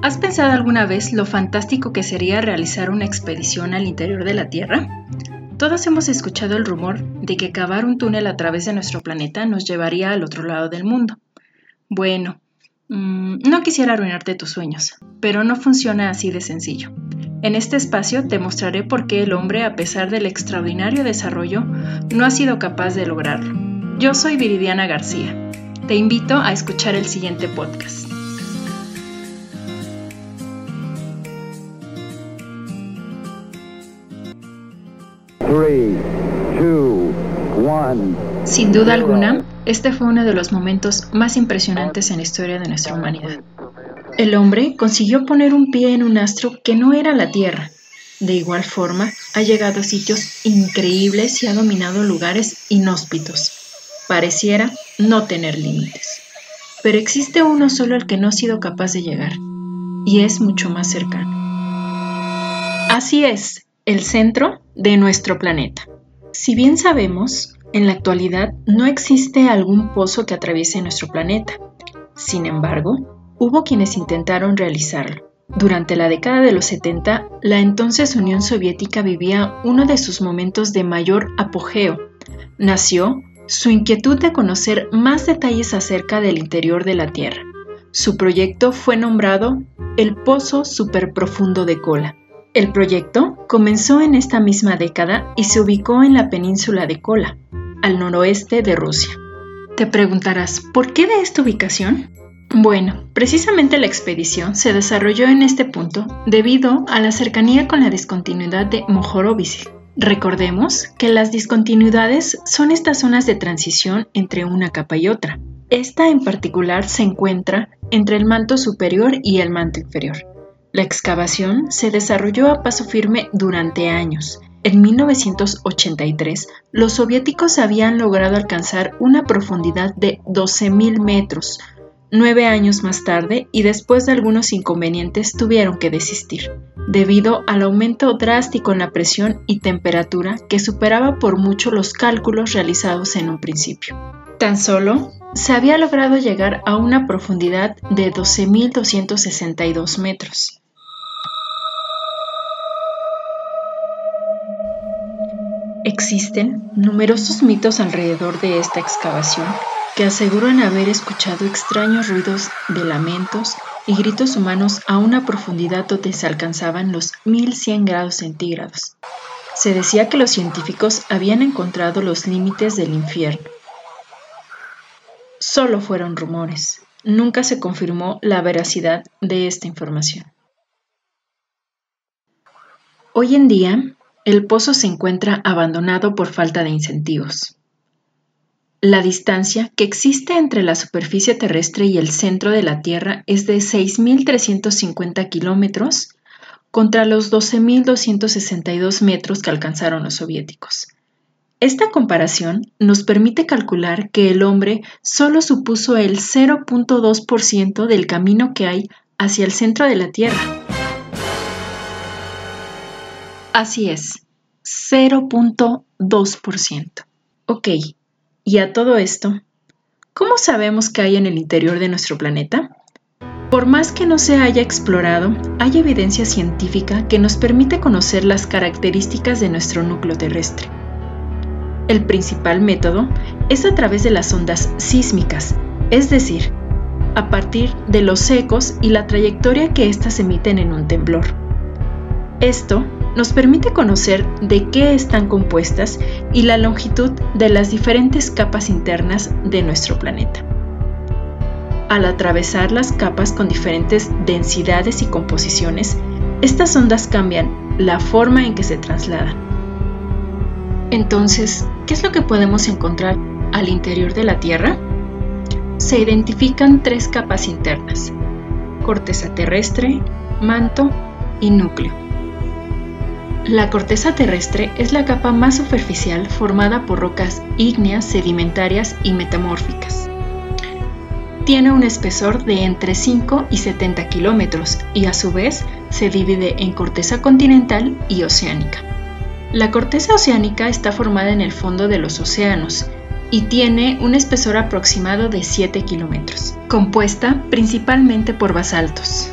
¿Has pensado alguna vez lo fantástico que sería realizar una expedición al interior de la Tierra? Todos hemos escuchado el rumor de que cavar un túnel a través de nuestro planeta nos llevaría al otro lado del mundo. Bueno, mm, no quisiera arruinarte tus sueños, pero no funciona así de sencillo. En este espacio te mostraré por qué el hombre, a pesar del extraordinario desarrollo, no ha sido capaz de lograrlo. Yo soy Viridiana García. Te invito a escuchar el siguiente podcast. Sin duda alguna, este fue uno de los momentos más impresionantes en la historia de nuestra humanidad. El hombre consiguió poner un pie en un astro que no era la Tierra. De igual forma, ha llegado a sitios increíbles y ha dominado lugares inhóspitos. Pareciera no tener límites. Pero existe uno solo al que no ha sido capaz de llegar, y es mucho más cercano. Así es, el centro de nuestro planeta. Si bien sabemos, en la actualidad no existe algún pozo que atraviese nuestro planeta. Sin embargo, hubo quienes intentaron realizarlo. Durante la década de los 70, la entonces Unión Soviética vivía uno de sus momentos de mayor apogeo. Nació su inquietud de conocer más detalles acerca del interior de la Tierra. Su proyecto fue nombrado el Pozo Superprofundo de Kola el proyecto comenzó en esta misma década y se ubicó en la península de Kola, al noroeste de Rusia. Te preguntarás, ¿por qué de esta ubicación? Bueno, precisamente la expedición se desarrolló en este punto debido a la cercanía con la discontinuidad de Mohorovice. Recordemos que las discontinuidades son estas zonas de transición entre una capa y otra. Esta en particular se encuentra entre el manto superior y el manto inferior. La excavación se desarrolló a paso firme durante años. En 1983, los soviéticos habían logrado alcanzar una profundidad de 12.000 metros. Nueve años más tarde, y después de algunos inconvenientes, tuvieron que desistir, debido al aumento drástico en la presión y temperatura que superaba por mucho los cálculos realizados en un principio. Tan solo se había logrado llegar a una profundidad de 12.262 metros. Existen numerosos mitos alrededor de esta excavación que aseguran haber escuchado extraños ruidos de lamentos y gritos humanos a una profundidad donde se alcanzaban los 1100 grados centígrados. Se decía que los científicos habían encontrado los límites del infierno. Solo fueron rumores. Nunca se confirmó la veracidad de esta información. Hoy en día, el pozo se encuentra abandonado por falta de incentivos. La distancia que existe entre la superficie terrestre y el centro de la Tierra es de 6.350 kilómetros contra los 12.262 metros que alcanzaron los soviéticos. Esta comparación nos permite calcular que el hombre solo supuso el 0.2% del camino que hay hacia el centro de la Tierra. Así es, 0.2%. Ok, y a todo esto, ¿cómo sabemos qué hay en el interior de nuestro planeta? Por más que no se haya explorado, hay evidencia científica que nos permite conocer las características de nuestro núcleo terrestre. El principal método es a través de las ondas sísmicas, es decir, a partir de los ecos y la trayectoria que éstas emiten en un temblor. Esto nos permite conocer de qué están compuestas y la longitud de las diferentes capas internas de nuestro planeta. Al atravesar las capas con diferentes densidades y composiciones, estas ondas cambian la forma en que se trasladan. Entonces, ¿qué es lo que podemos encontrar al interior de la Tierra? Se identifican tres capas internas, corteza terrestre, manto y núcleo. La corteza terrestre es la capa más superficial formada por rocas ígneas, sedimentarias y metamórficas. Tiene un espesor de entre 5 y 70 kilómetros y a su vez se divide en corteza continental y oceánica. La corteza oceánica está formada en el fondo de los océanos y tiene un espesor aproximado de 7 kilómetros, compuesta principalmente por basaltos.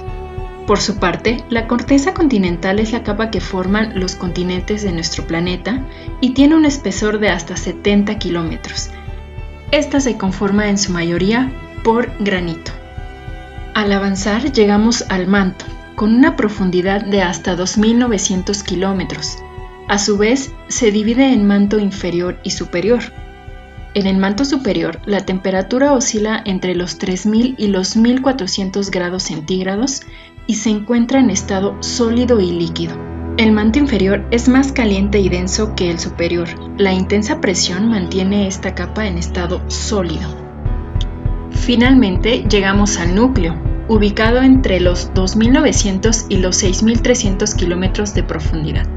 Por su parte, la corteza continental es la capa que forman los continentes de nuestro planeta y tiene un espesor de hasta 70 kilómetros. Esta se conforma en su mayoría por granito. Al avanzar llegamos al manto, con una profundidad de hasta 2.900 kilómetros. A su vez, se divide en manto inferior y superior. En el manto superior, la temperatura oscila entre los 3.000 y los 1.400 grados centígrados y se encuentra en estado sólido y líquido. El manto inferior es más caliente y denso que el superior. La intensa presión mantiene esta capa en estado sólido. Finalmente llegamos al núcleo, ubicado entre los 2.900 y los 6.300 kilómetros de profundidad.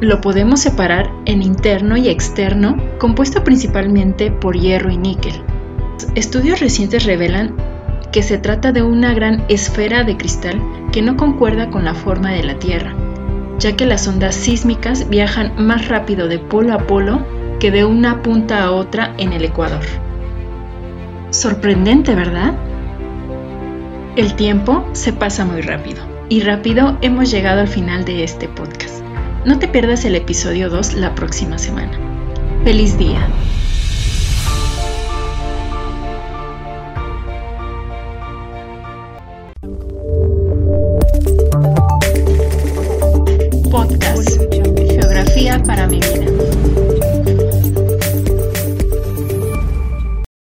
Lo podemos separar en interno y externo, compuesto principalmente por hierro y níquel. Estudios recientes revelan que se trata de una gran esfera de cristal que no concuerda con la forma de la Tierra, ya que las ondas sísmicas viajan más rápido de polo a polo que de una punta a otra en el ecuador. Sorprendente, ¿verdad? El tiempo se pasa muy rápido y rápido hemos llegado al final de este podcast. No te pierdas el episodio 2 la próxima semana. ¡Feliz día!